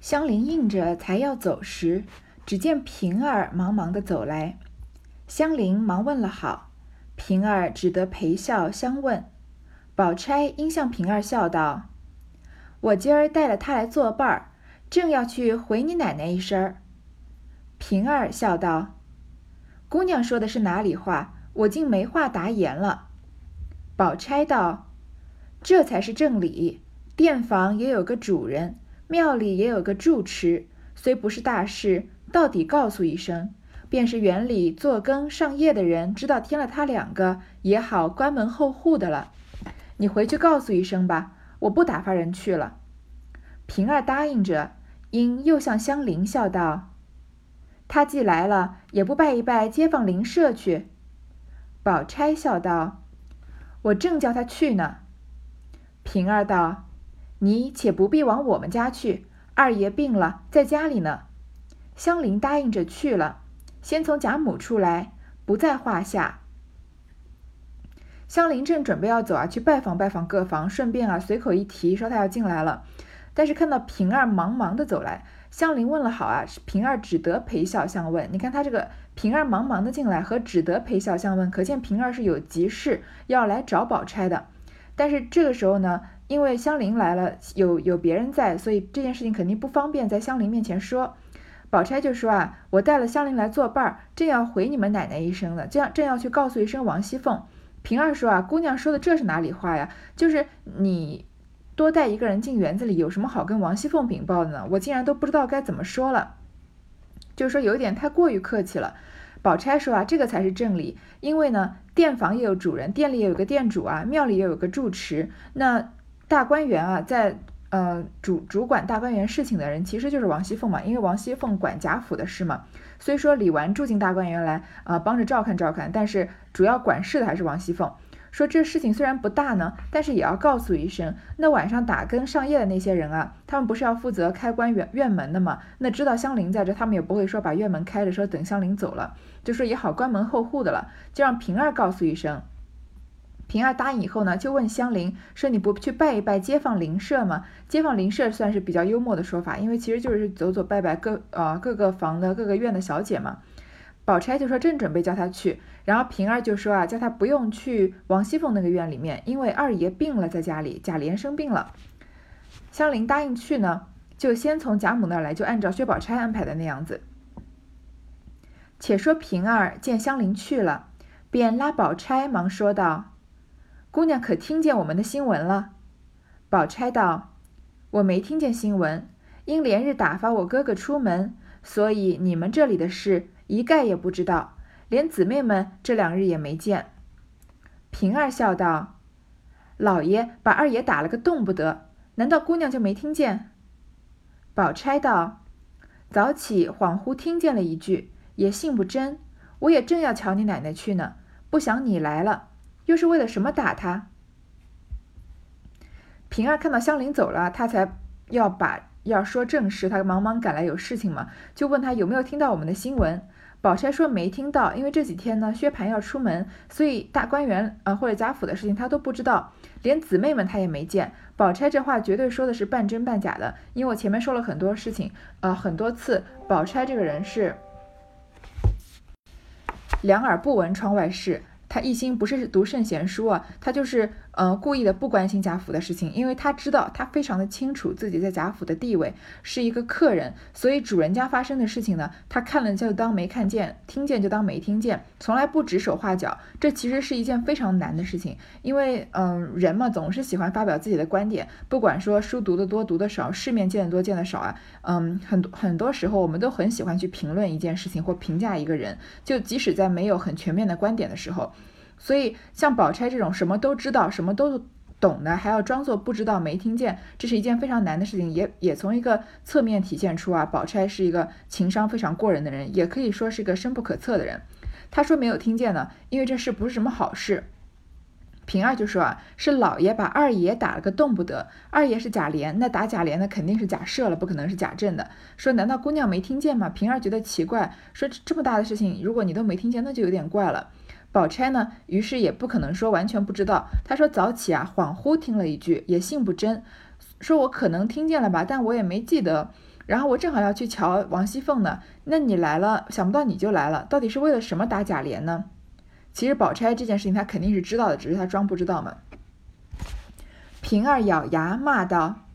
香菱应着，才要走时，只见平儿忙忙的走来。香菱忙问了好，平儿只得陪笑相问。宝钗应向平儿笑道：“我今儿带了他来作伴儿，正要去回你奶奶一声儿。”平儿笑道：“姑娘说的是哪里话？我竟没话答言了。”宝钗道：“这才是正理。店房也有个主人。”庙里也有个住持，虽不是大事，到底告诉一声，便是园里做更上夜的人知道添了他两个，也好关门候户的了。你回去告诉一声吧，我不打发人去了。平儿答应着，因又向香菱笑道：“他既来了，也不拜一拜街坊邻舍去。”宝钗笑道：“我正叫他去呢。”平儿道。你且不必往我们家去，二爷病了，在家里呢。香菱答应着去了，先从贾母出来，不在话下。香菱正准备要走啊，去拜访拜访各房，顺便啊随口一提，说她要进来了。但是看到平儿忙忙的走来，香菱问了好啊，平儿只得陪笑相问。你看她这个平儿忙忙的进来和只得陪笑相问，可见平儿是有急事要来找宝钗的。但是这个时候呢？因为香菱来了，有有别人在，所以这件事情肯定不方便在香菱面前说。宝钗就说啊，我带了香菱来作伴儿，正要回你们奶奶一声了，这样正要去告诉一声王熙凤。平儿说啊，姑娘说的这是哪里话呀？就是你多带一个人进园子里，有什么好跟王熙凤禀报的呢？我竟然都不知道该怎么说了，就是说有点太过于客气了。宝钗说啊，这个才是正理，因为呢，店房也有主人，店里也有个店主啊，庙里也有个住持，那。大观园啊，在呃主主管大观园事情的人其实就是王熙凤嘛，因为王熙凤管贾府的事嘛。虽说李纨住进大观园来啊，帮着照看照看，但是主要管事的还是王熙凤。说这事情虽然不大呢，但是也要告诉一声。那晚上打更上夜的那些人啊，他们不是要负责开关院院门的嘛？那知道香菱在这，他们也不会说把院门开着，说等香菱走了，就说也好关门候户的了，就让平儿告诉一声。平儿答应以后呢，就问香菱说：“你不去拜一拜街坊邻舍吗？街坊邻舍算是比较幽默的说法，因为其实就是走走拜拜各呃各个房的各个院的小姐嘛。”宝钗就说：“正准备叫他去。”然后平儿就说：“啊，叫他不用去王熙凤那个院里面，因为二爷病了，在家里贾琏生病了。”香菱答应去呢，就先从贾母那儿来，就按照薛宝钗安排的那样子。且说平儿见香菱去了，便拉宝钗忙说道。姑娘可听见我们的新闻了？宝钗道：“我没听见新闻，因连日打发我哥哥出门，所以你们这里的事一概也不知道，连姊妹们这两日也没见。”平儿笑道：“老爷把二爷打了个动不得，难道姑娘就没听见？”宝钗道：“早起恍惚听见了一句，也信不真。我也正要瞧你奶奶去呢，不想你来了。”又是为了什么打他？平儿看到香菱走了，他才要把要说正事。他忙忙赶来有事情嘛，就问他有没有听到我们的新闻。宝钗说没听到，因为这几天呢，薛蟠要出门，所以大观园啊或者贾府的事情他都不知道，连姊妹们他也没见。宝钗这话绝对说的是半真半假的，因为我前面说了很多事情，呃，很多次，宝钗这个人是两耳不闻窗外事。他一心不是读圣贤书啊，他就是呃故意的不关心贾府的事情，因为他知道他非常的清楚自己在贾府的地位是一个客人，所以主人家发生的事情呢，他看了就当没看见，听见就当没听见，从来不指手画脚。这其实是一件非常难的事情，因为嗯人嘛总是喜欢发表自己的观点，不管说书读得多读得少，世面见得多见得少啊，嗯很多很多时候我们都很喜欢去评论一件事情或评价一个人，就即使在没有很全面的观点的时候。所以，像宝钗这种什么都知道、什么都懂的，还要装作不知道、没听见，这是一件非常难的事情。也也从一个侧面体现出啊，宝钗是一个情商非常过人的人，也可以说是个深不可测的人。他说没有听见呢，因为这事不是什么好事。平儿就说啊，是老爷把二爷打了个动不得。二爷是贾琏，那打贾琏的肯定是贾赦了，不可能是贾政的。说难道姑娘没听见吗？平儿觉得奇怪，说这么大的事情，如果你都没听见，那就有点怪了。宝钗呢，于是也不可能说完全不知道。她说早起啊，恍惚听了一句，也信不真，说我可能听见了吧，但我也没记得。然后我正好要去瞧王熙凤呢，那你来了，想不到你就来了，到底是为了什么打贾琏呢？其实宝钗这件事情她肯定是知道的，只是她装不知道嘛。平儿咬牙骂道：“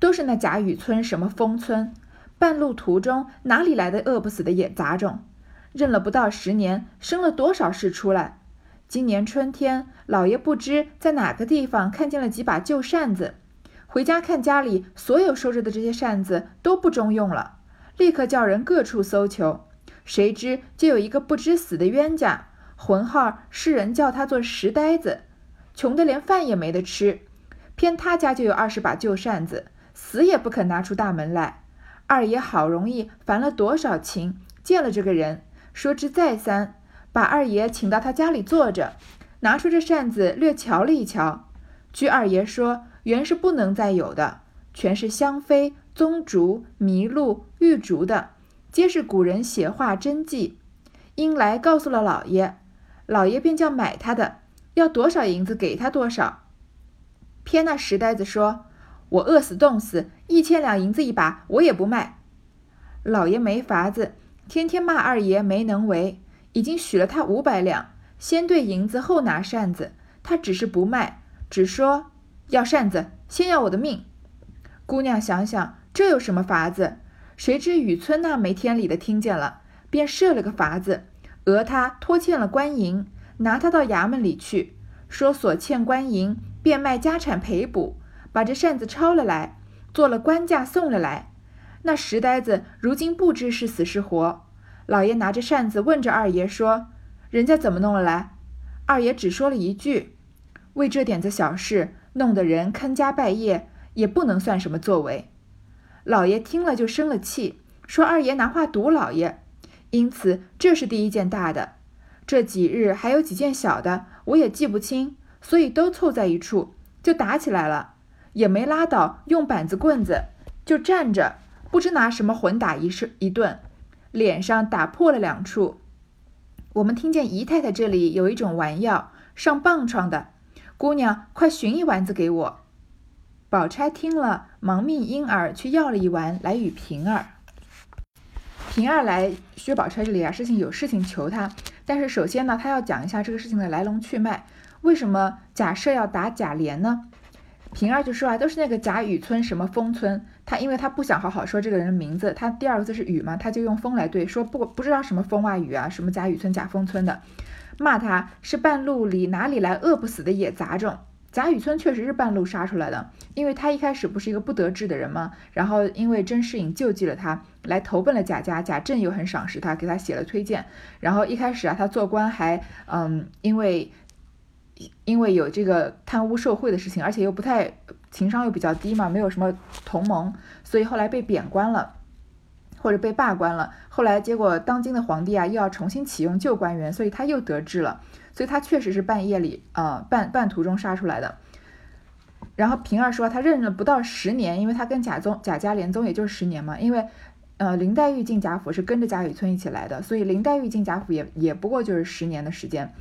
都是那贾雨村什么风村，半路途中哪里来的饿不死的野杂种？认了不到十年，生了多少事出来？今年春天，老爷不知在哪个地方看见了几把旧扇子，回家看家里所有收着的这些扇子都不中用了，立刻叫人各处搜求，谁知就有一个不知死的冤家，浑号世人叫他做石呆子，穷得连饭也没得吃。”偏他家就有二十把旧扇子，死也不肯拿出大门来。二爷好容易烦了多少情，见了这个人，说之再三，把二爷请到他家里坐着，拿出这扇子略瞧了一瞧。据二爷说，原是不能再有的，全是香妃、棕竹、麋鹿、玉竹的，皆是古人写画真迹。因来告诉了老爷，老爷便叫买他的，要多少银子给他多少。偏那石呆子说：“我饿死冻死，一千两银子一把，我也不卖。”老爷没法子，天天骂二爷没能为，已经许了他五百两，先兑银子后拿扇子，他只是不卖，只说要扇子，先要我的命。姑娘想想，这有什么法子？谁知雨村那没天理的听见了，便设了个法子，讹他拖欠了官银，拿他到衙门里去，说所欠官银。变卖家产赔补，把这扇子抄了来，做了官价送了来。那石呆子如今不知是死是活。老爷拿着扇子问着二爷说：“人家怎么弄来？”二爷只说了一句：“为这点子小事，弄得人坑家败业，也不能算什么作为。”老爷听了就生了气，说二爷拿话堵老爷。因此这是第一件大的，这几日还有几件小的，我也记不清。所以都凑在一处，就打起来了，也没拉倒，用板子棍子就站着，不知拿什么混打一是一顿，脸上打破了两处。我们听见姨太太这里有一种丸药，上棒疮的，姑娘快寻一丸子给我。宝钗听了，忙命莺儿去要了一丸来与平儿。平儿来薛宝钗这里啊，事情有事情求她，但是首先呢，她要讲一下这个事情的来龙去脉。为什么贾赦要打贾琏呢？平儿就说啊，都是那个贾雨村什么风村，他因为他不想好好说这个人的名字，他第二个字是雨嘛，他就用风来对，说不不知道什么风啊雨啊，什么贾雨村贾风村的，骂他是半路里哪里来饿不死的野杂种。贾雨村确实是半路杀出来的，因为他一开始不是一个不得志的人吗？然后因为甄士隐救济了他，来投奔了贾家，贾政又很赏识他，给他写了推荐。然后一开始啊，他做官还嗯，因为。因为有这个贪污受贿的事情，而且又不太情商又比较低嘛，没有什么同盟，所以后来被贬官了，或者被罢官了。后来结果当今的皇帝啊，又要重新启用旧官员，所以他又得志了。所以他确实是半夜里啊半半途中杀出来的。然后平儿说他认了不到十年，因为他跟贾宗贾家连宗也就是十年嘛。因为呃林黛玉进贾府是跟着贾雨村一起来的，所以林黛玉进贾府也也不过就是十年的时间。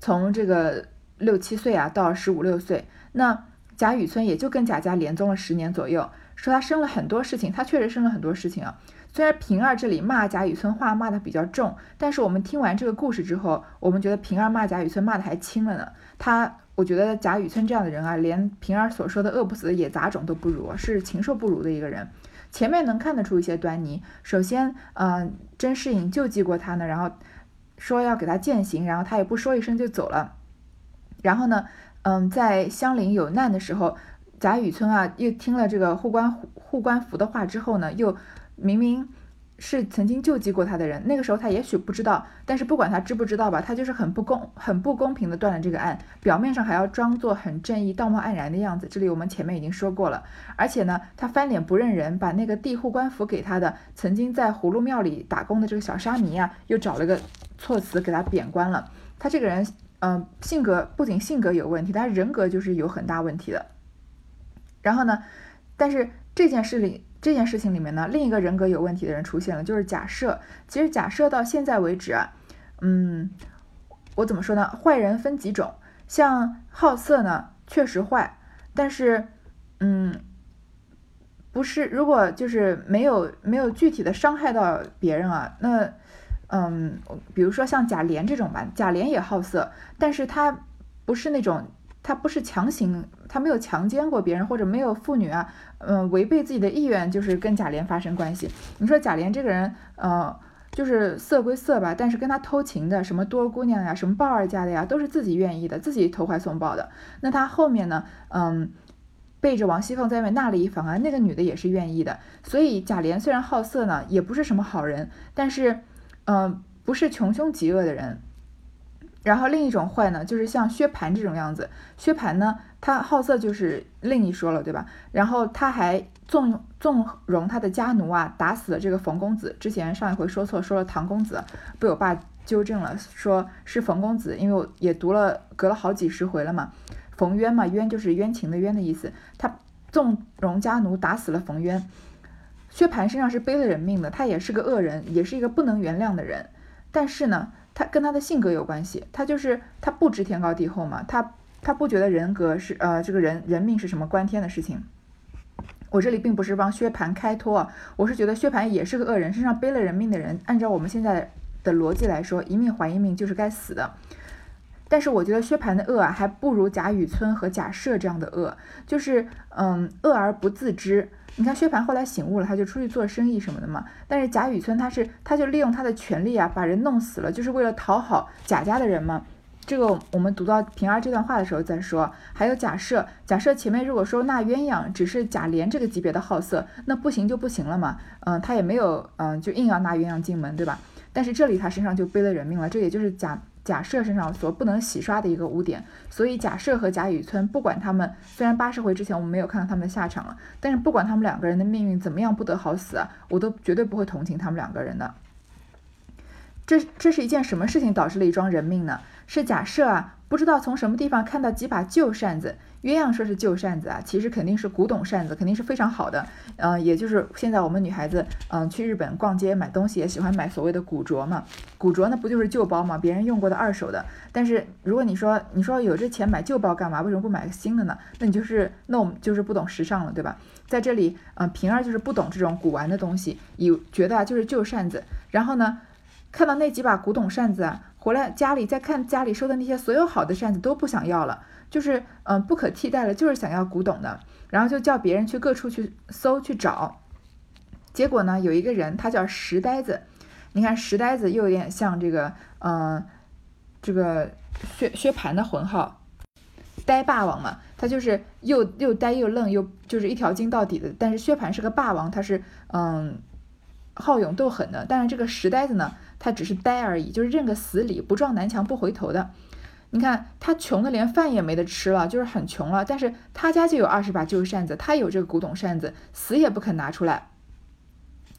从这个六七岁啊到十五六岁，那贾雨村也就跟贾家连宗了十年左右。说他生了很多事情，他确实生了很多事情啊。虽然平儿这里骂贾雨村话骂的比较重，但是我们听完这个故事之后，我们觉得平儿骂贾雨村骂的还轻了呢。他，我觉得贾雨村这样的人啊，连平儿所说的饿不死的野杂种都不如，是禽兽不如的一个人。前面能看得出一些端倪。首先，嗯，甄士隐救济过他呢，然后。说要给他践行，然后他也不说一声就走了。然后呢，嗯，在香菱有难的时候，贾雨村啊，又听了这个护官护官符的话之后呢，又明明是曾经救济过他的人，那个时候他也许不知道，但是不管他知不知道吧，他就是很不公、很不公平的断了这个案，表面上还要装作很正义、道貌岸然的样子。这里我们前面已经说过了，而且呢，他翻脸不认人，把那个递护官符给他的曾经在葫芦庙里打工的这个小沙弥啊，又找了个。措辞给他贬官了，他这个人，嗯，性格不仅性格有问题，他人格就是有很大问题的。然后呢，但是这件事里这件事情里面呢，另一个人格有问题的人出现了，就是假设。其实假设到现在为止啊，嗯，我怎么说呢？坏人分几种，像好色呢，确实坏，但是，嗯，不是，如果就是没有没有具体的伤害到别人啊，那，嗯，比如说像贾琏这种吧，贾琏也好色，但是他不是那种，他不是强行，他没有强奸过别人，或者没有妇女啊，嗯，违背自己的意愿就是跟贾琏发生关系。你说贾琏这个人，呃，就是色归色吧，但是跟他偷情的什么多姑娘呀，什么鲍二家的呀，都是自己愿意的，自己投怀送抱的。那他后面呢，嗯。背着王熙凤在外面纳了一房啊，那个女的也是愿意的，所以贾琏虽然好色呢，也不是什么好人，但是，嗯，不是穷凶极恶的人。然后另一种坏呢，就是像薛蟠这种样子。薛蟠呢，他好色就是另一说了，对吧？然后他还纵纵容他的家奴啊，打死了这个冯公子。之前上一回说错，说了唐公子，被我爸纠正了，说是冯公子，因为我也读了，隔了好几十回了嘛。冯渊嘛，渊就是冤情的冤的意思。他纵容家奴，打死了冯渊。薛蟠身上是背了人命的，他也是个恶人，也是一个不能原谅的人。但是呢，他跟他的性格有关系。他就是他不知天高地厚嘛，他他不觉得人格是呃这个人人命是什么关天的事情。我这里并不是帮薛蟠开脱，我是觉得薛蟠也是个恶人，身上背了人命的人，按照我们现在的逻辑来说，一命还一命就是该死的。但是我觉得薛蟠的恶啊，还不如贾雨村和贾赦这样的恶，就是嗯恶而不自知。你看薛蟠后来醒悟了，他就出去做生意什么的嘛。但是贾雨村他是他就利用他的权利啊，把人弄死了，就是为了讨好贾家的人嘛。这个我们读到平儿这段话的时候再说。还有贾赦，贾赦前面如果说纳鸳鸯只是贾琏这个级别的好色，那不行就不行了嘛。嗯，他也没有嗯就硬要纳鸳鸯进门，对吧？但是这里他身上就背了人命了，这也就是贾。假设身上所不能洗刷的一个污点，所以假设和贾雨村，不管他们虽然八十回之前我们没有看到他们的下场了，但是不管他们两个人的命运怎么样不得好死啊，我都绝对不会同情他们两个人的。这这是一件什么事情导致了一桩人命呢？是假设啊，不知道从什么地方看到几把旧扇子。鸳鸯说是旧扇子啊，其实肯定是古董扇子，肯定是非常好的。嗯，也就是现在我们女孩子，嗯，去日本逛街买东西也喜欢买所谓的古着嘛。古着呢不就是旧包嘛，别人用过的二手的。但是如果你说你说有这钱买旧包干嘛？为什么不买个新的呢？那你就是那我们就是不懂时尚了，对吧？在这里，嗯，平儿就是不懂这种古玩的东西，以觉得啊就是旧扇子。然后呢，看到那几把古董扇子啊，回来家里再看家里收的那些所有好的扇子都不想要了。就是嗯不可替代了，就是想要古董的，然后就叫别人去各处去搜去找，结果呢有一个人他叫石呆子，你看石呆子又有点像这个嗯这个薛薛蟠的浑号，呆霸王嘛，他就是又又呆又愣又就是一条筋到底的，但是薛蟠是个霸王，他是嗯好勇斗狠的，但是这个石呆子呢，他只是呆而已，就是认个死理，不撞南墙不回头的。你看他穷的连饭也没得吃了，就是很穷了。但是他家就有二十把旧扇子，他有这个古董扇子，死也不肯拿出来。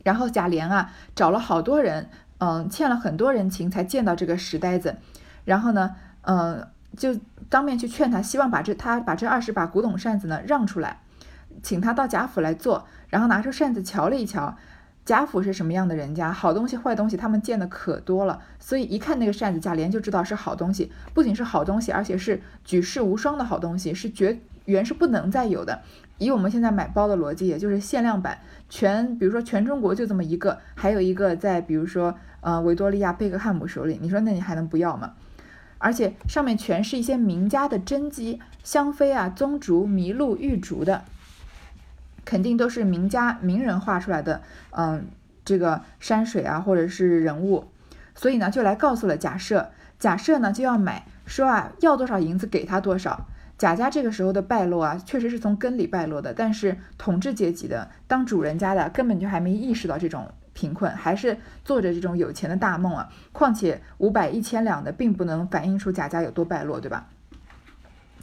然后贾琏啊，找了好多人，嗯，欠了很多人情才见到这个石呆子。然后呢，嗯，就当面去劝他，希望把这他把这二十把古董扇子呢让出来，请他到贾府来做。然后拿出扇子瞧了一瞧。贾府是什么样的人家？好东西、坏东西，他们见的可多了，所以一看那个扇子，贾琏就知道是好东西。不仅是好东西，而且是举世无双的好东西，是绝缘是不能再有的。以我们现在买包的逻辑，也就是限量版，全比如说全中国就这么一个，还有一个在比如说呃维多利亚贝克汉姆手里，你说那你还能不要吗？而且上面全是一些名家的真迹，香妃啊、宗竹、麋鹿、玉竹的。肯定都是名家名人画出来的，嗯，这个山水啊，或者是人物，所以呢，就来告诉了贾赦，贾赦呢就要买，说啊，要多少银子给他多少。贾家这个时候的败落啊，确实是从根里败落的，但是统治阶级的当主人家的根本就还没意识到这种贫困，还是做着这种有钱的大梦啊。况且五百一千两的，并不能反映出贾家有多败落，对吧？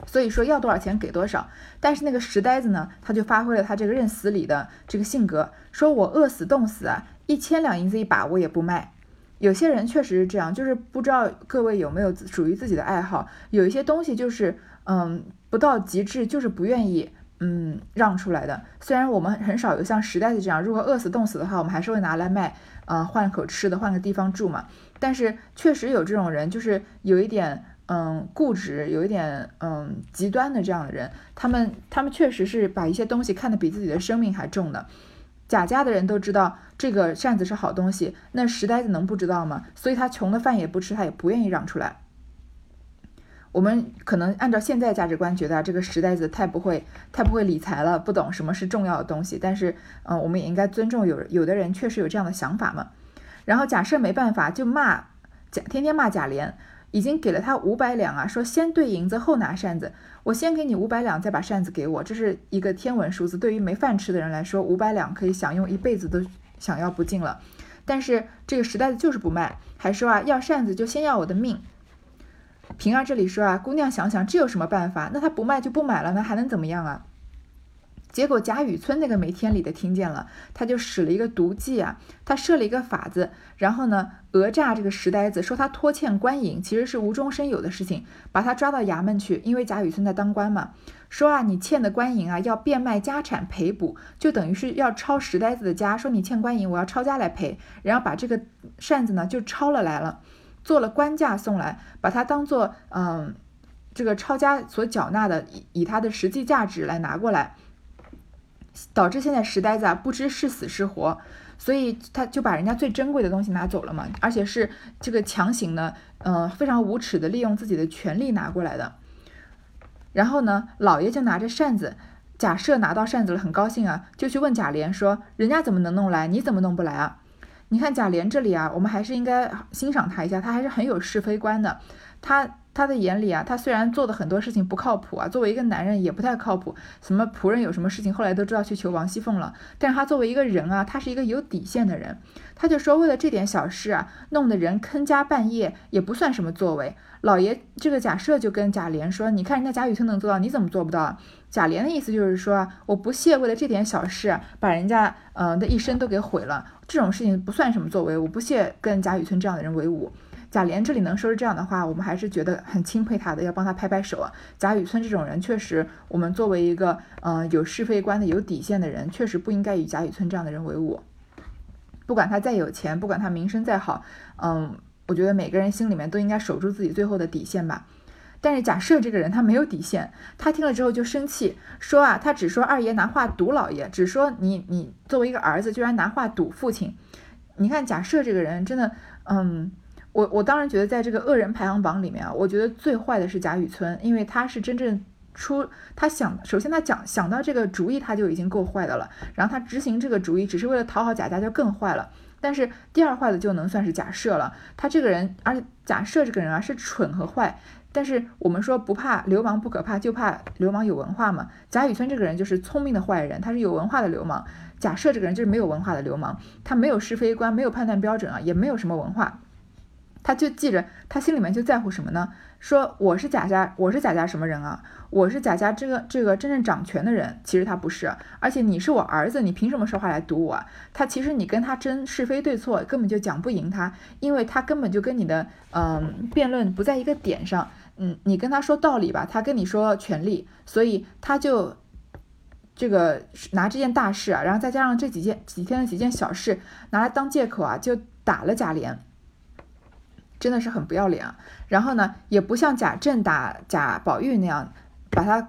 所以说要多少钱给多少，但是那个石呆子呢，他就发挥了他这个认死理的这个性格，说我饿死冻死啊，一千两银子一把我也不卖。有些人确实是这样，就是不知道各位有没有属于自己的爱好，有一些东西就是嗯不到极致就是不愿意嗯让出来的。虽然我们很少有像石呆子这样，如果饿死冻死的话，我们还是会拿来卖，嗯换口吃的，换个地方住嘛。但是确实有这种人，就是有一点。嗯固执、有一点嗯极端的这样的人，他们他们确实是把一些东西看得比自己的生命还重的。贾家的人都知道这个扇子是好东西，那石呆子能不知道吗？所以他穷的饭也不吃，他也不愿意让出来。我们可能按照现在价值观觉得这个石呆子太不会太不会理财了，不懂什么是重要的东西。但是，嗯，我们也应该尊重有有的人确实有这样的想法嘛。然后贾赦没办法，就骂贾，天天骂贾琏，已经给了他五百两啊，说先兑银子后拿扇子，我先给你五百两，再把扇子给我，这是一个天文数字。对于没饭吃的人来说，五百两可以享用一辈子都想要不尽了。但是这个时代子就是不卖，还说啊，要扇子就先要我的命。平儿这里说啊，姑娘想想，这有什么办法？那他不卖就不买了，那还能怎么样啊？结果贾雨村那个没天理的听见了，他就使了一个毒计啊，他设了一个法子，然后呢讹诈这个石呆子，说他拖欠官银，其实是无中生有的事情，把他抓到衙门去，因为贾雨村在当官嘛，说啊你欠的官银啊要变卖家产赔补，就等于是要抄石呆子的家，说你欠官银，我要抄家来赔，然后把这个扇子呢就抄了来了。做了官价送来，把它当做嗯，这个抄家所缴纳的，以以它的实际价值来拿过来，导致现在石呆子啊不知是死是活，所以他就把人家最珍贵的东西拿走了嘛，而且是这个强行的，嗯，非常无耻的利用自己的权利拿过来的。然后呢，老爷就拿着扇子，贾赦拿到扇子了，很高兴啊，就去问贾琏说：“人家怎么能弄来，你怎么弄不来啊？”你看贾琏这里啊，我们还是应该欣赏他一下，他还是很有是非观的。他他的眼里啊，他虽然做的很多事情不靠谱啊，作为一个男人也不太靠谱。什么仆人有什么事情，后来都知道去求王熙凤了。但是他作为一个人啊，他是一个有底线的人。他就说，为了这点小事啊，弄得人坑家半夜，也不算什么作为。老爷这个假设就跟贾琏说，你看人家贾雨村能做到，你怎么做不到？贾琏的意思就是说，我不屑为了这点小事，把人家呃的一生都给毁了。这种事情不算什么作为，我不屑跟贾雨村这样的人为伍。贾琏这里能说出这样的话，我们还是觉得很钦佩他的，要帮他拍拍手啊。贾雨村这种人，确实，我们作为一个嗯有是非观的、有底线的人，确实不应该与贾雨村这样的人为伍。不管他再有钱，不管他名声再好，嗯，我觉得每个人心里面都应该守住自己最后的底线吧。但是贾赦这个人他没有底线，他听了之后就生气，说啊，他只说二爷拿话堵老爷，只说你你作为一个儿子居然拿话堵父亲。你看贾赦这个人真的，嗯，我我当然觉得在这个恶人排行榜里面啊，我觉得最坏的是贾雨村，因为他是真正出他想，首先他讲想到这个主意他就已经够坏的了，然后他执行这个主意只是为了讨好贾家就更坏了。但是第二坏的就能算是贾赦了，他这个人，而且贾赦这个人啊是蠢和坏。但是我们说不怕流氓不可怕，就怕流氓有文化嘛。贾雨村这个人就是聪明的坏人，他是有文化的流氓。贾赦这个人就是没有文化的流氓，他没有是非观，没有判断标准啊，也没有什么文化。他就记着，他心里面就在乎什么呢？说我是贾家，我是贾家什么人啊？我是贾家这个这个真正掌权的人。其实他不是，而且你是我儿子，你凭什么说话来堵我？他其实你跟他争是非对错，根本就讲不赢他，因为他根本就跟你的嗯辩论不在一个点上。嗯，你跟他说道理吧，他跟你说权利，所以他就这个拿这件大事啊，然后再加上这几件几天的几件小事，拿来当借口啊，就打了贾琏，真的是很不要脸啊。然后呢，也不像贾政打贾宝玉那样，把他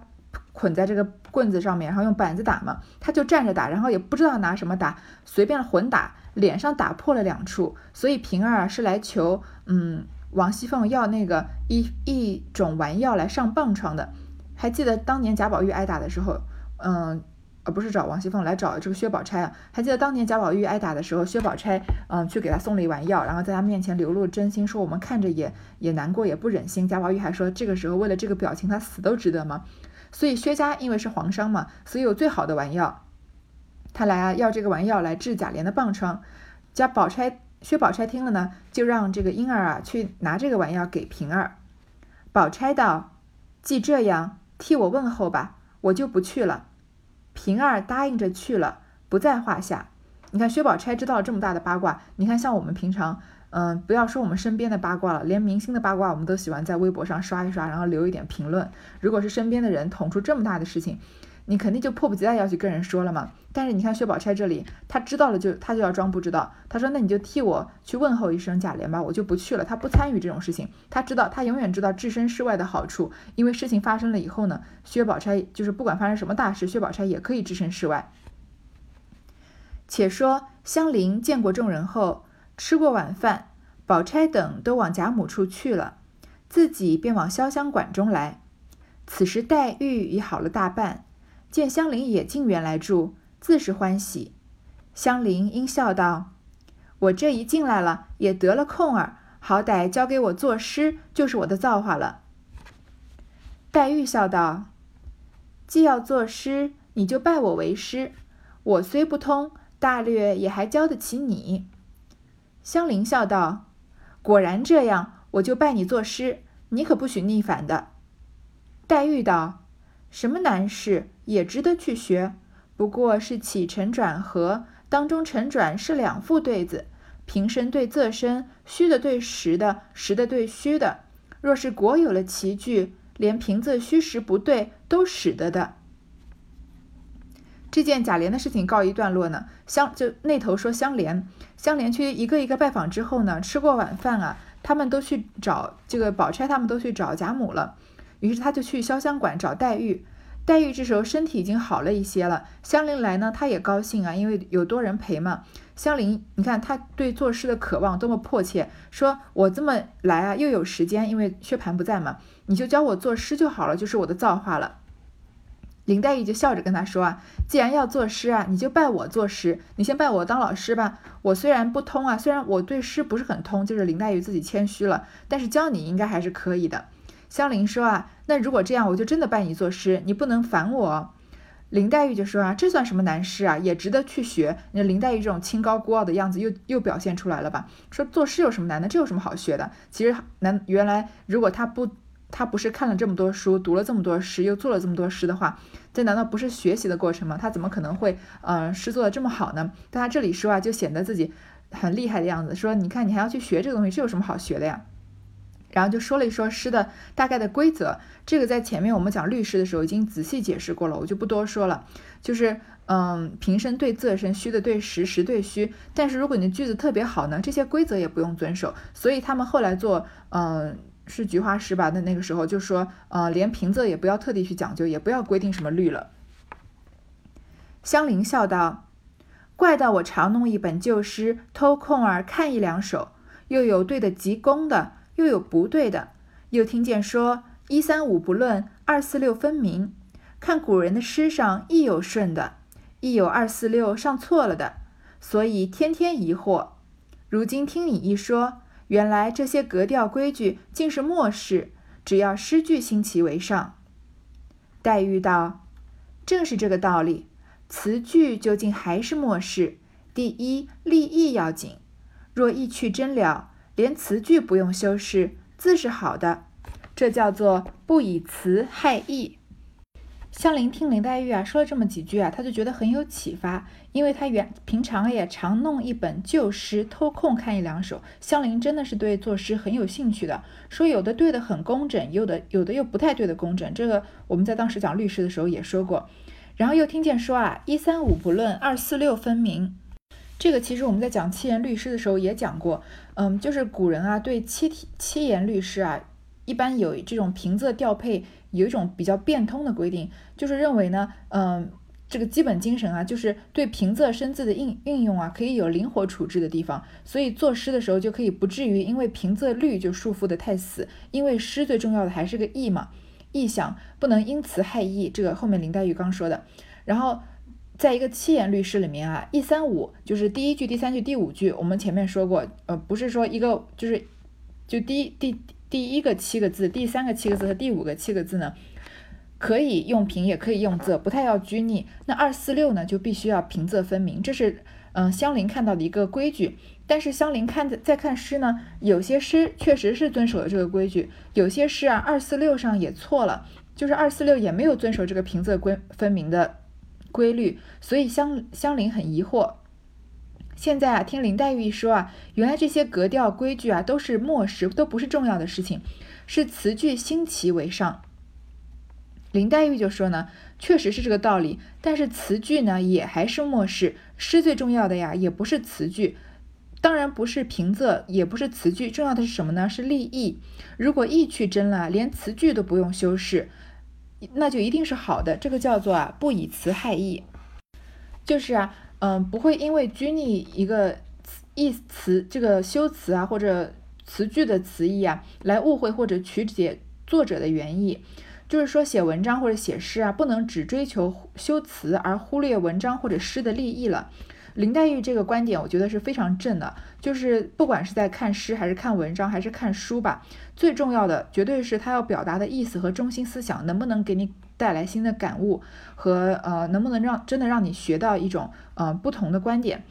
捆在这个棍子上面，然后用板子打嘛，他就站着打，然后也不知道拿什么打，随便混打，脸上打破了两处，所以平儿啊是来求嗯。王熙凤要那个一一种丸药来上棒疮的，还记得当年贾宝玉挨打的时候，嗯，而不是找王熙凤来找这个薛宝钗啊。还记得当年贾宝玉挨打的时候，薛宝钗嗯去给他送了一丸药，然后在他面前流露真心，说我们看着也也难过，也不忍心。贾宝玉还说这个时候为了这个表情，他死都值得吗？所以薛家因为是皇商嘛，所以有最好的丸药，他来啊要这个丸药来治贾琏的棒疮，贾宝钗。薛宝钗听了呢，就让这个婴儿啊去拿这个丸药给平儿。宝钗道：“既这样，替我问候吧，我就不去了。”平儿答应着去了，不在话下。你看薛宝钗知道了这么大的八卦，你看像我们平常，嗯，不要说我们身边的八卦了，连明星的八卦我们都喜欢在微博上刷一刷，然后留一点评论。如果是身边的人捅出这么大的事情，你肯定就迫不及待要去跟人说了嘛。但是你看薛宝钗这里，她知道了就她就要装不知道。她说：“那你就替我去问候一声贾琏吧，我就不去了。”她不参与这种事情，她知道她永远知道置身事外的好处。因为事情发生了以后呢，薛宝钗就是不管发生什么大事，薛宝钗也可以置身事外。且说香菱见过众人后，吃过晚饭，宝钗等都往贾母处去了，自己便往潇湘馆中来。此时黛玉已好了大半，见香菱也进园来住。自是欢喜，香菱应笑道：“我这一进来了，也得了空儿，好歹交给我作诗，就是我的造化了。”黛玉笑道：“既要作诗，你就拜我为师。我虽不通，大略也还教得起你。”香菱笑道：“果然这样，我就拜你作诗，你可不许逆反的。”黛玉道：“什么难事，也值得去学。”不过是起承转合，当中承转是两副对子，平声对仄声，虚的对实的，实的对虚的。若是果有了奇句，连平仄虚实不对都使得的。这件贾琏的事情告一段落呢。相就那头说相连，相连去一个一个拜访之后呢，吃过晚饭啊，他们都去找这个宝钗，他们都去找贾母了。于是他就去潇湘馆找黛玉。黛玉这时候身体已经好了一些了，香菱来呢，她也高兴啊，因为有多人陪嘛。香菱，你看她对作诗的渴望多么迫切，说我这么来啊，又有时间，因为薛蟠不在嘛，你就教我作诗就好了，就是我的造化了。林黛玉就笑着跟他说啊，既然要作诗啊，你就拜我作诗，你先拜我当老师吧。我虽然不通啊，虽然我对诗不是很通，就是林黛玉自己谦虚了，但是教你应该还是可以的。香菱说啊，那如果这样，我就真的拜你作诗，你不能烦我。林黛玉就说啊，这算什么难事啊，也值得去学。那林黛玉这种清高孤傲的样子又又表现出来了吧？说作诗有什么难的？这有什么好学的？其实难，原来如果他不他不是看了这么多书，读了这么多诗，又做了这么多诗的话，这难道不是学习的过程吗？他怎么可能会呃诗做的这么好呢？但他这里说啊，就显得自己很厉害的样子。说你看你还要去学这个东西，这有什么好学的呀？然后就说了一说诗的大概的规则，这个在前面我们讲律诗的时候已经仔细解释过了，我就不多说了。就是，嗯，平声对仄声，虚的对实，实对虚。但是如果你的句子特别好呢，这些规则也不用遵守。所以他们后来做，嗯，是菊花诗吧？那那个时候就说，呃，连平仄也不要特地去讲究，也不要规定什么律了。香菱笑道：“怪到我常弄一本旧诗，偷空儿看一两首，又有对的极工的。”又有不对的，又听见说一三五不论，二四六分明。看古人的诗上亦有顺的，亦有二四六上错了的，所以天天疑惑。如今听你一说，原来这些格调规矩竟是末世，只要诗句新奇为上。黛玉道：“正是这个道理，词句究竟还是末世。第一立意要紧，若意趣真了。”连词句不用修饰，字是好的，这叫做不以词害意。香菱听林黛玉啊说了这么几句啊，她就觉得很有启发，因为她原平常也常弄一本旧诗，偷空看一两首。香菱真的是对作诗很有兴趣的，说有的对的很工整，有的有的又不太对的工整。这个我们在当时讲律诗的时候也说过。然后又听见说啊，一三五不论，二四六分明。这个其实我们在讲七言律诗的时候也讲过，嗯，就是古人啊对七体七言律诗啊，一般有这种平仄调配，有一种比较变通的规定，就是认为呢，嗯，这个基本精神啊，就是对平仄生字的应运用啊，可以有灵活处置的地方，所以作诗的时候就可以不至于因为平仄律就束缚的太死，因为诗最重要的还是个意嘛，意象不能因词害意，这个后面林黛玉刚说的，然后。在一个七言律诗里面啊，一三五就是第一句、第三句、第五句。我们前面说过，呃，不是说一个就是就第一第第一个七个字、第三个七个字和第五个七个字呢，可以用平，也可以用仄，不太要拘泥。那二四六呢，就必须要平仄分明，这是嗯香菱看到的一个规矩。但是香菱看在看诗呢，有些诗确实是遵守了这个规矩，有些诗啊二四六上也错了，就是二四六也没有遵守这个平仄规分明的。规律，所以香香菱很疑惑。现在啊，听林黛玉一说啊，原来这些格调规矩啊都是末世，都不是重要的事情，是词句新奇为上。林黛玉就说呢，确实是这个道理。但是词句呢，也还是末世。诗最重要的呀，也不是词句，当然不是平仄，也不是词句，重要的是什么呢？是立意。如果意去真了，连词句都不用修饰，那就一定是好的。这个叫做啊，不以词害意，就是啊，嗯，不会因为拘泥一个意词这个修辞啊，或者词句的词义啊，来误会或者曲解作者的原意。就是说，写文章或者写诗啊，不能只追求修辞而忽略文章或者诗的立意了。林黛玉这个观点，我觉得是非常正的。就是不管是在看诗，还是看文章，还是看书吧，最重要的绝对是他要表达的意思和中心思想，能不能给你带来新的感悟，和呃，能不能让真的让你学到一种呃不同的观点。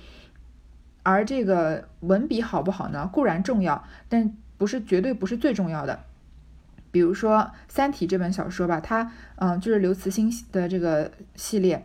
而这个文笔好不好呢？固然重要，但不是绝对不是最重要的。比如说《三体》这本小说吧，它嗯就是刘慈欣的这个系列，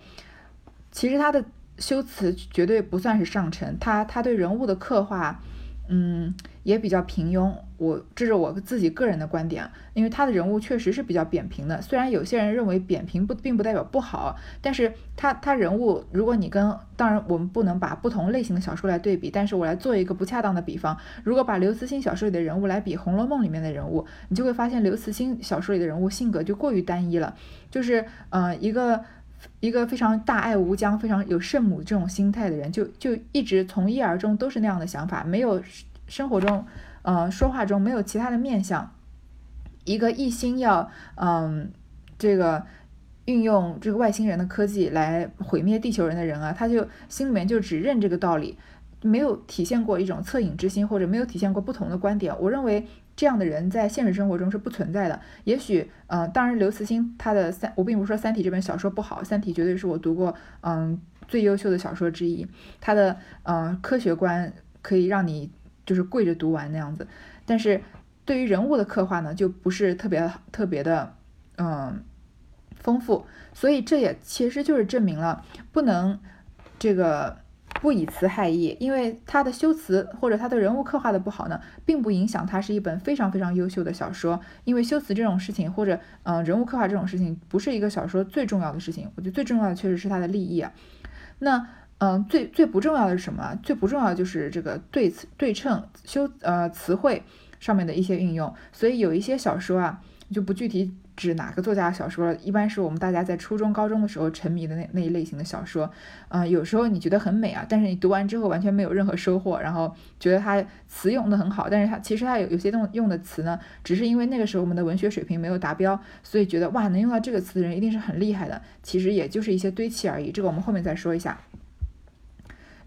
其实它的修辞绝对不算是上乘，他他对人物的刻画。嗯，也比较平庸。我这是我自己个人的观点，因为他的人物确实是比较扁平的。虽然有些人认为扁平不并不代表不好，但是他他人物，如果你跟当然我们不能把不同类型的小说来对比，但是我来做一个不恰当的比方，如果把刘慈欣小说里的人物来比《红楼梦》里面的人物，你就会发现刘慈欣小说里的人物性格就过于单一了，就是呃一个。一个非常大爱无疆、非常有圣母这种心态的人，就就一直从一而终都是那样的想法，没有生活中，呃，说话中没有其他的面相。一个一心要，嗯，这个运用这个外星人的科技来毁灭地球人的人啊，他就心里面就只认这个道理，没有体现过一种恻隐之心，或者没有体现过不同的观点。我认为。这样的人在现实生活中是不存在的。也许，嗯，当然，刘慈欣他的三，我并不是说《三体》这本小说不好，《三体》绝对是我读过，嗯，最优秀的小说之一。他的，嗯，科学观可以让你就是跪着读完那样子。但是，对于人物的刻画呢，就不是特别特别的，嗯，丰富。所以，这也其实就是证明了不能这个。不以词害意，因为他的修辞或者他的人物刻画的不好呢，并不影响他是一本非常非常优秀的小说。因为修辞这种事情，或者嗯人物刻画这种事情，不是一个小说最重要的事情。我觉得最重要的确实是它的立意啊。那嗯最最不重要的是什么？最不重要的就是这个对词对称修呃词汇上面的一些运用。所以有一些小说啊，就不具体。指哪个作家的小说？一般是我们大家在初中、高中的时候沉迷的那那一类型的小说。嗯，有时候你觉得很美啊，但是你读完之后完全没有任何收获，然后觉得它词用的很好，但是它其实它有有些用用的词呢，只是因为那个时候我们的文学水平没有达标，所以觉得哇，能用到这个词的人一定是很厉害的。其实也就是一些堆砌而已。这个我们后面再说一下。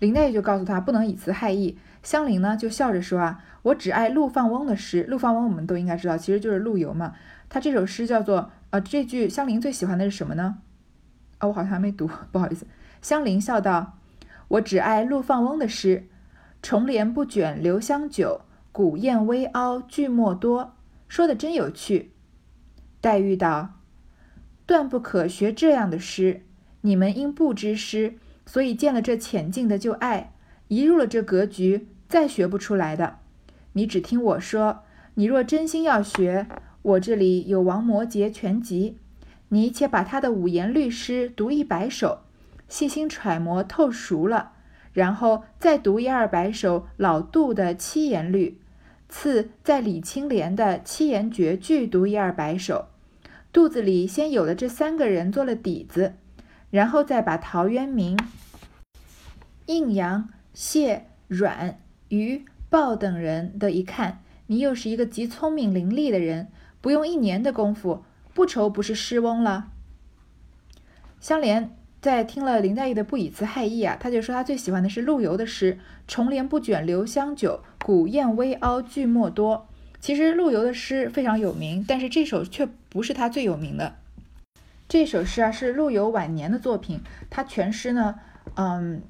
林黛玉就告诉他不能以词害意。香菱呢就笑着说啊，我只爱陆放翁的诗。陆放翁我们都应该知道，其实就是陆游嘛。他这首诗叫做呃，这句香菱最喜欢的是什么呢？啊，我好像还没读，不好意思。香菱笑道：“我只爱陆放翁的诗，重帘不卷留香久，古砚微凹句墨多。”说的真有趣。黛玉道：“断不可学这样的诗。你们因不知诗，所以见了这浅近的就爱，一入了这格局，再学不出来的。你只听我说，你若真心要学。”我这里有王摩诘全集，你且把他的五言律诗读一百首，细心揣摩透熟了，然后再读一二百首老杜的七言律，次在李青莲的七言绝句读一二百首，肚子里先有了这三个人做了底子，然后再把陶渊明、应阳、谢、阮、余、鲍等人的一看，你又是一个极聪明伶俐的人。不用一年的功夫，不愁不是诗翁了。香莲在听了林黛玉的不以词害意啊，他就说他最喜欢的是陆游的诗“重帘不卷留香久，古砚微凹句墨多”。其实陆游的诗非常有名，但是这首却不是他最有名的。这首诗啊是陆游晚年的作品，他全诗呢，嗯，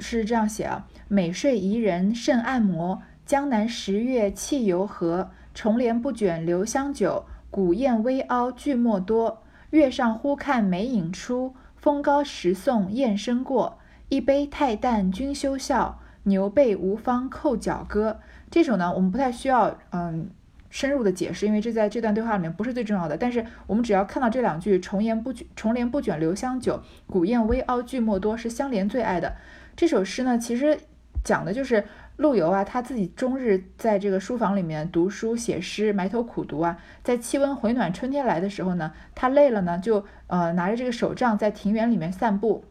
是这样写啊：“美睡宜人甚按摩，江南十月气犹和。”重帘不卷留香久，古砚微凹句墨多。月上忽看梅影出，风高时送雁声过。一杯太淡君休笑，牛背无方扣脚歌。这首呢，我们不太需要嗯深入的解释，因为这在这段对话里面不是最重要的。但是我们只要看到这两句“重帘不卷，重帘不卷留香久，古砚微凹句墨多”是香莲最爱的这首诗呢，其实讲的就是陆游啊，他自己终日在这个书房里面读书写诗，埋头苦读啊。在气温回暖、春天来的时候呢，他累了呢，就呃拿着这个手杖在庭园里面散步，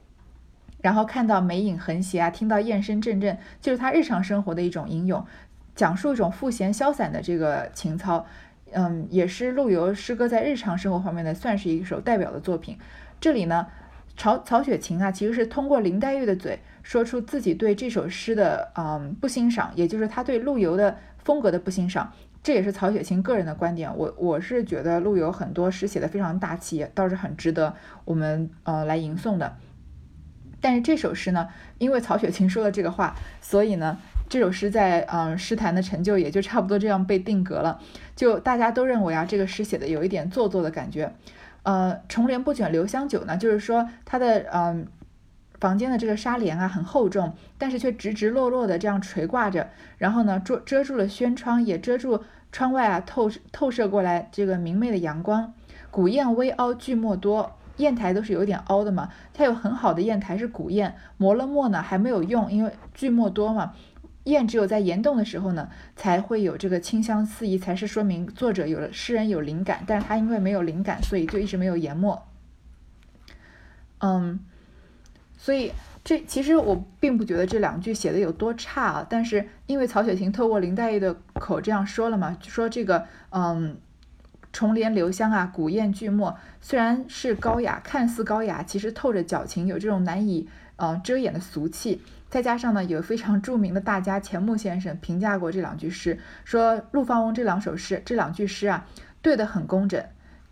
然后看到梅影横斜啊，听到雁声阵阵，就是他日常生活的一种吟咏。讲述一种赋闲潇洒的这个情操，嗯，也是陆游诗歌在日常生活方面的算是一首代表的作品。这里呢，曹曹雪芹啊，其实是通过林黛玉的嘴说出自己对这首诗的嗯不欣赏，也就是他对陆游的风格的不欣赏。这也是曹雪芹个人的观点。我我是觉得陆游很多诗写的非常大气，倒是很值得我们呃来吟诵的。但是这首诗呢，因为曹雪芹说了这个话，所以呢。这首诗在嗯诗坛的成就也就差不多这样被定格了，就大家都认为啊这个诗写的有一点做作的感觉，呃重帘不卷留香久呢，就是说他的嗯房间的这个纱帘啊很厚重，但是却直直落落的这样垂挂着，然后呢遮遮住了轩窗，也遮住窗外啊透透射过来这个明媚的阳光。古砚微凹巨墨多，砚台都是有点凹的嘛，它有很好的砚台是古砚，磨了墨呢还没有用，因为巨墨多嘛。砚只有在研洞的时候呢，才会有这个清香四溢，才是说明作者有了诗人有灵感。但是他因为没有灵感，所以就一直没有研墨。嗯，所以这其实我并不觉得这两句写的有多差啊。但是因为曹雪芹透过林黛玉的口这样说了嘛，就说这个嗯，重帘留香啊，古砚句墨，虽然是高雅，看似高雅，其实透着矫情，有这种难以呃遮掩的俗气。再加上呢，有非常著名的大家钱穆先生评价过这两句诗，说陆放翁这两首诗，这两句诗啊，对得很工整，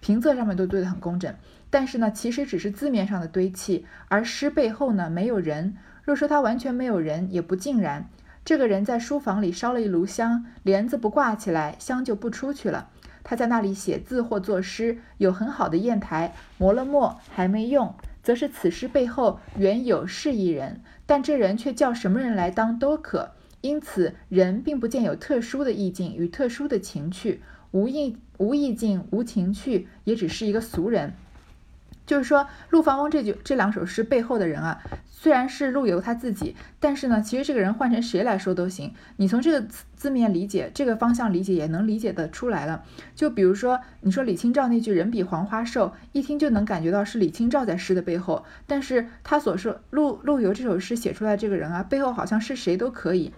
平仄上面都对得很工整。但是呢，其实只是字面上的堆砌，而诗背后呢，没有人。若说他完全没有人，也不尽然。这个人在书房里烧了一炉香，帘子不挂起来，香就不出去了。他在那里写字或作诗，有很好的砚台，磨了墨还没用。则是此诗背后原有是一人，但这人却叫什么人来当都可，因此人并不见有特殊的意境与特殊的情趣，无意无意境无情趣，也只是一个俗人。就是说，陆放翁这句这两首诗背后的人啊，虽然是陆游他自己，但是呢，其实这个人换成谁来说都行。你从这个字面理解，这个方向理解，也能理解得出来了。就比如说，你说李清照那句“人比黄花瘦”，一听就能感觉到是李清照在诗的背后。但是他所说陆陆游这首诗写出来这个人啊，背后好像是谁都可以。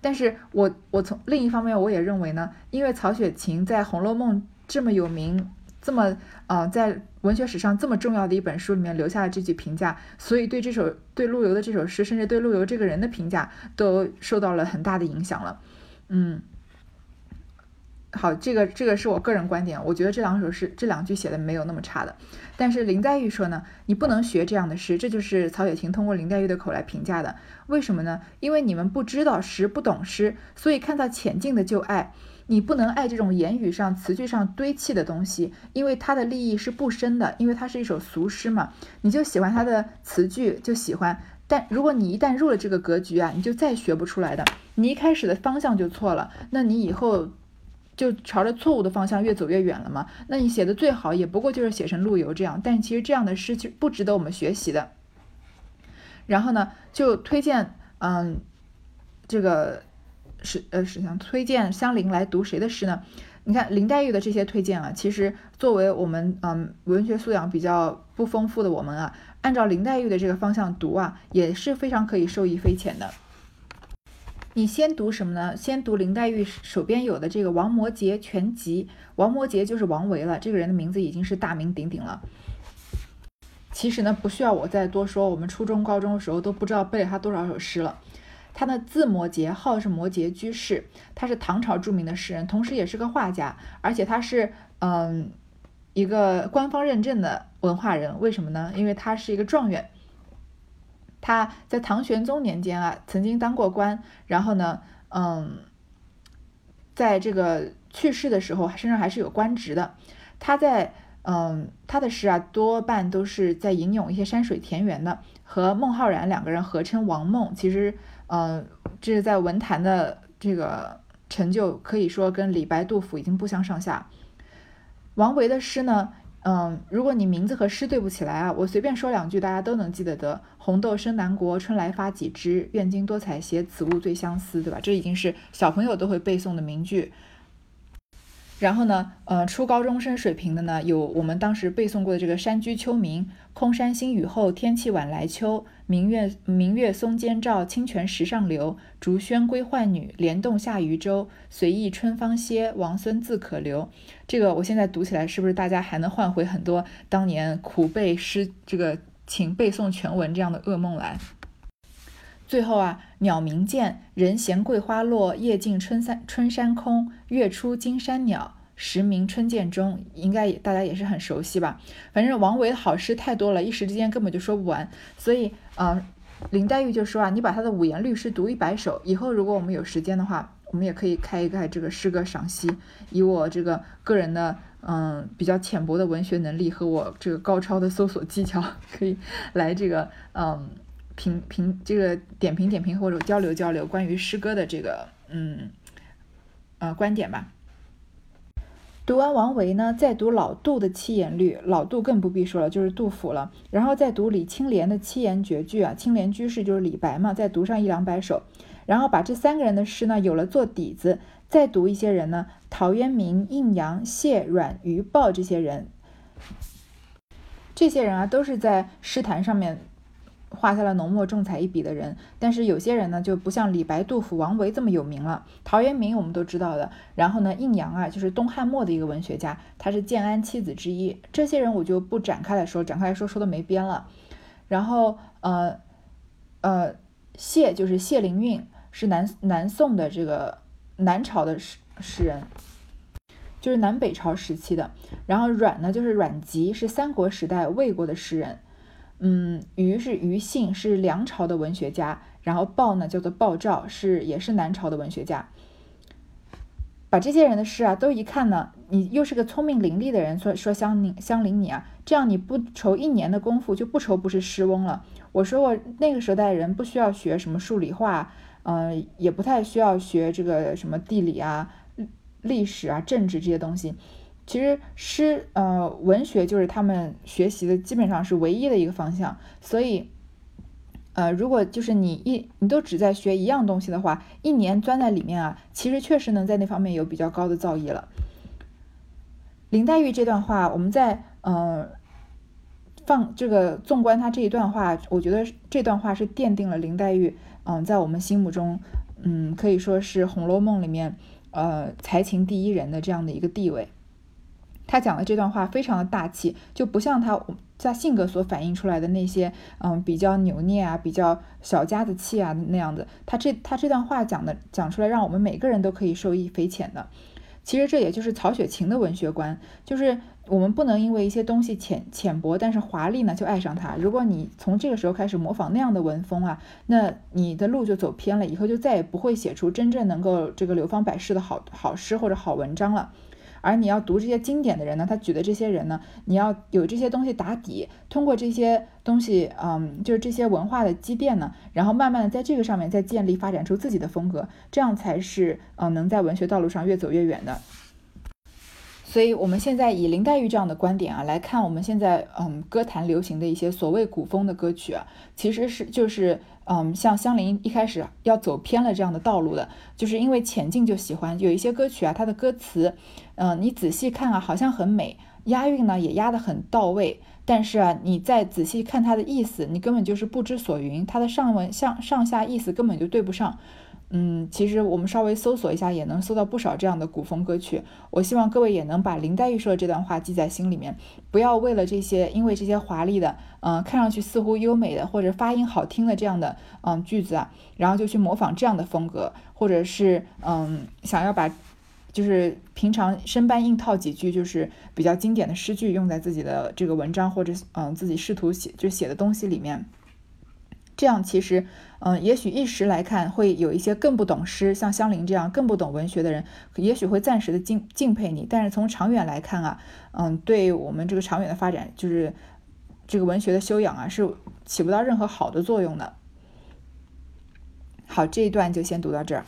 但是我我从另一方面，我也认为呢，因为曹雪芹在《红楼梦》这么有名。这么，呃，在文学史上这么重要的一本书里面留下了这句评价，所以对这首对陆游的这首诗，甚至对陆游这个人的评价，都受到了很大的影响了。嗯，好，这个这个是我个人观点，我觉得这两首诗这两句写的没有那么差的。但是林黛玉说呢，你不能学这样的诗，这就是曹雪芹通过林黛玉的口来评价的。为什么呢？因为你们不知道诗，不懂诗，所以看到浅近的就爱。你不能爱这种言语上、词句上堆砌的东西，因为它的立意是不深的，因为它是一首俗诗嘛。你就喜欢它的词句，就喜欢。但如果你一旦入了这个格局啊，你就再学不出来的。你一开始的方向就错了，那你以后就朝着错误的方向越走越远了嘛。那你写的最好也不过就是写成陆游这样，但其实这样的诗就不值得我们学习的。然后呢，就推荐，嗯，这个。是呃，是想推荐香菱来读谁的诗呢？你看林黛玉的这些推荐啊，其实作为我们嗯文学素养比较不丰富的我们啊，按照林黛玉的这个方向读啊，也是非常可以受益匪浅的。你先读什么呢？先读林黛玉手边有的这个《王摩诘全集》，王摩诘就是王维了，这个人的名字已经是大名鼎鼎了。其实呢，不需要我再多说，我们初中、高中的时候都不知道背了他多少首诗了。他的字摩诘，号是摩诘居士，他是唐朝著名的诗人，同时也是个画家，而且他是嗯一个官方认证的文化人。为什么呢？因为他是一个状元，他在唐玄宗年间啊曾经当过官，然后呢，嗯，在这个去世的时候身上还是有官职的。他在嗯他的诗啊多半都是在吟咏一些山水田园的，和孟浩然两个人合称王孟，其实。嗯，这是在文坛的这个成就可以说跟李白、杜甫已经不相上下。王维的诗呢，嗯，如果你名字和诗对不起来啊，我随便说两句，大家都能记得得。红豆生南国，春来发几枝。愿君多采撷，此物最相思，对吧？这已经是小朋友都会背诵的名句。然后呢，呃，初高中生水平的呢，有我们当时背诵过的这个《山居秋暝》：空山新雨后，天气晚来秋。明月明月松间照，清泉石上流。竹喧归浣女，莲动下渔舟。随意春芳歇，王孙自可留。这个我现在读起来，是不是大家还能唤回很多当年苦背诗这个请背诵全文这样的噩梦来？最后啊，鸟鸣涧，人闲桂花落，夜静春山春山空，月出惊山鸟。时鸣春涧中，应该也大家也是很熟悉吧？反正王维的好诗太多了，一时之间根本就说不完。所以，呃，林黛玉就说啊，你把他的五言律诗读一百首，以后如果我们有时间的话，我们也可以开一开这个诗歌赏析。以我这个个人的，嗯，比较浅薄的文学能力和我这个高超的搜索技巧，可以来这个，嗯，评评这个点评点评或者交流交流关于诗歌的这个，嗯，呃，观点吧。读完王维呢，再读老杜的七言律，老杜更不必说了，就是杜甫了。然后再读李青莲的七言绝句啊，青莲居士就是李白嘛，再读上一两百首，然后把这三个人的诗呢有了做底子，再读一些人呢，陶渊明、应阳、谢、阮、余、鲍这些人，这些人啊都是在诗坛上面。画下了浓墨重彩一笔的人，但是有些人呢就不像李白、杜甫、王维这么有名了。陶渊明我们都知道的，然后呢，应阳啊，就是东汉末的一个文学家，他是建安七子之一。这些人我就不展开来说，展开来说说的没边了。然后呃呃，谢就是谢灵运，是南南宋的这个南朝的诗诗人，就是南北朝时期的。然后阮呢，就是阮籍，是三国时代魏国的诗人。嗯，虞是虞信，是梁朝的文学家。然后鲍呢，叫做鲍照，是也是南朝的文学家。把这些人的诗啊，都一看呢，你又是个聪明伶俐的人，说说相邻相邻你啊，这样你不愁一年的功夫就不愁不是诗翁了。我说过，那个时代人不需要学什么数理化，嗯，也不太需要学这个什么地理啊、历史啊、政治这些东西。其实诗，呃，文学就是他们学习的基本上是唯一的一个方向。所以，呃，如果就是你一你都只在学一样东西的话，一年钻在里面啊，其实确实能在那方面有比较高的造诣了。林黛玉这段话，我们在呃放这个纵观她这一段话，我觉得这段话是奠定了林黛玉，嗯，在我们心目中，嗯，可以说是《红楼梦》里面，呃，才情第一人的这样的一个地位。他讲的这段话非常的大气，就不像他在性格所反映出来的那些，嗯，比较扭捏啊，比较小家子气啊那样子。他这他这段话讲的讲出来，让我们每个人都可以受益匪浅的。其实这也就是曹雪芹的文学观，就是我们不能因为一些东西浅浅薄但是华丽呢就爱上它。如果你从这个时候开始模仿那样的文风啊，那你的路就走偏了，以后就再也不会写出真正能够这个流芳百世的好好诗或者好文章了。而你要读这些经典的人呢，他举的这些人呢，你要有这些东西打底，通过这些东西，嗯，就是这些文化的积淀呢，然后慢慢的在这个上面再建立发展出自己的风格，这样才是，嗯，能在文学道路上越走越远的。所以，我们现在以林黛玉这样的观点啊来看，我们现在嗯歌坛流行的一些所谓古风的歌曲啊，其实是就是嗯像香菱一开始要走偏了这样的道路的，就是因为浅近就喜欢有一些歌曲啊，它的歌词，嗯你仔细看啊，好像很美，押韵呢也押得很到位，但是啊你再仔细看它的意思，你根本就是不知所云，它的上文上上下意思根本就对不上。嗯，其实我们稍微搜索一下，也能搜到不少这样的古风歌曲。我希望各位也能把林黛玉说的这段话记在心里面，不要为了这些，因为这些华丽的，嗯，看上去似乎优美的或者发音好听的这样的，嗯，句子啊，然后就去模仿这样的风格，或者是，嗯，想要把，就是平常生搬硬套几句，就是比较经典的诗句用在自己的这个文章或者，嗯，自己试图写就写的东西里面。这样其实，嗯，也许一时来看会有一些更不懂诗，像香菱这样更不懂文学的人，也许会暂时的敬敬佩你。但是从长远来看啊，嗯，对我们这个长远的发展，就是这个文学的修养啊，是起不到任何好的作用的。好，这一段就先读到这儿。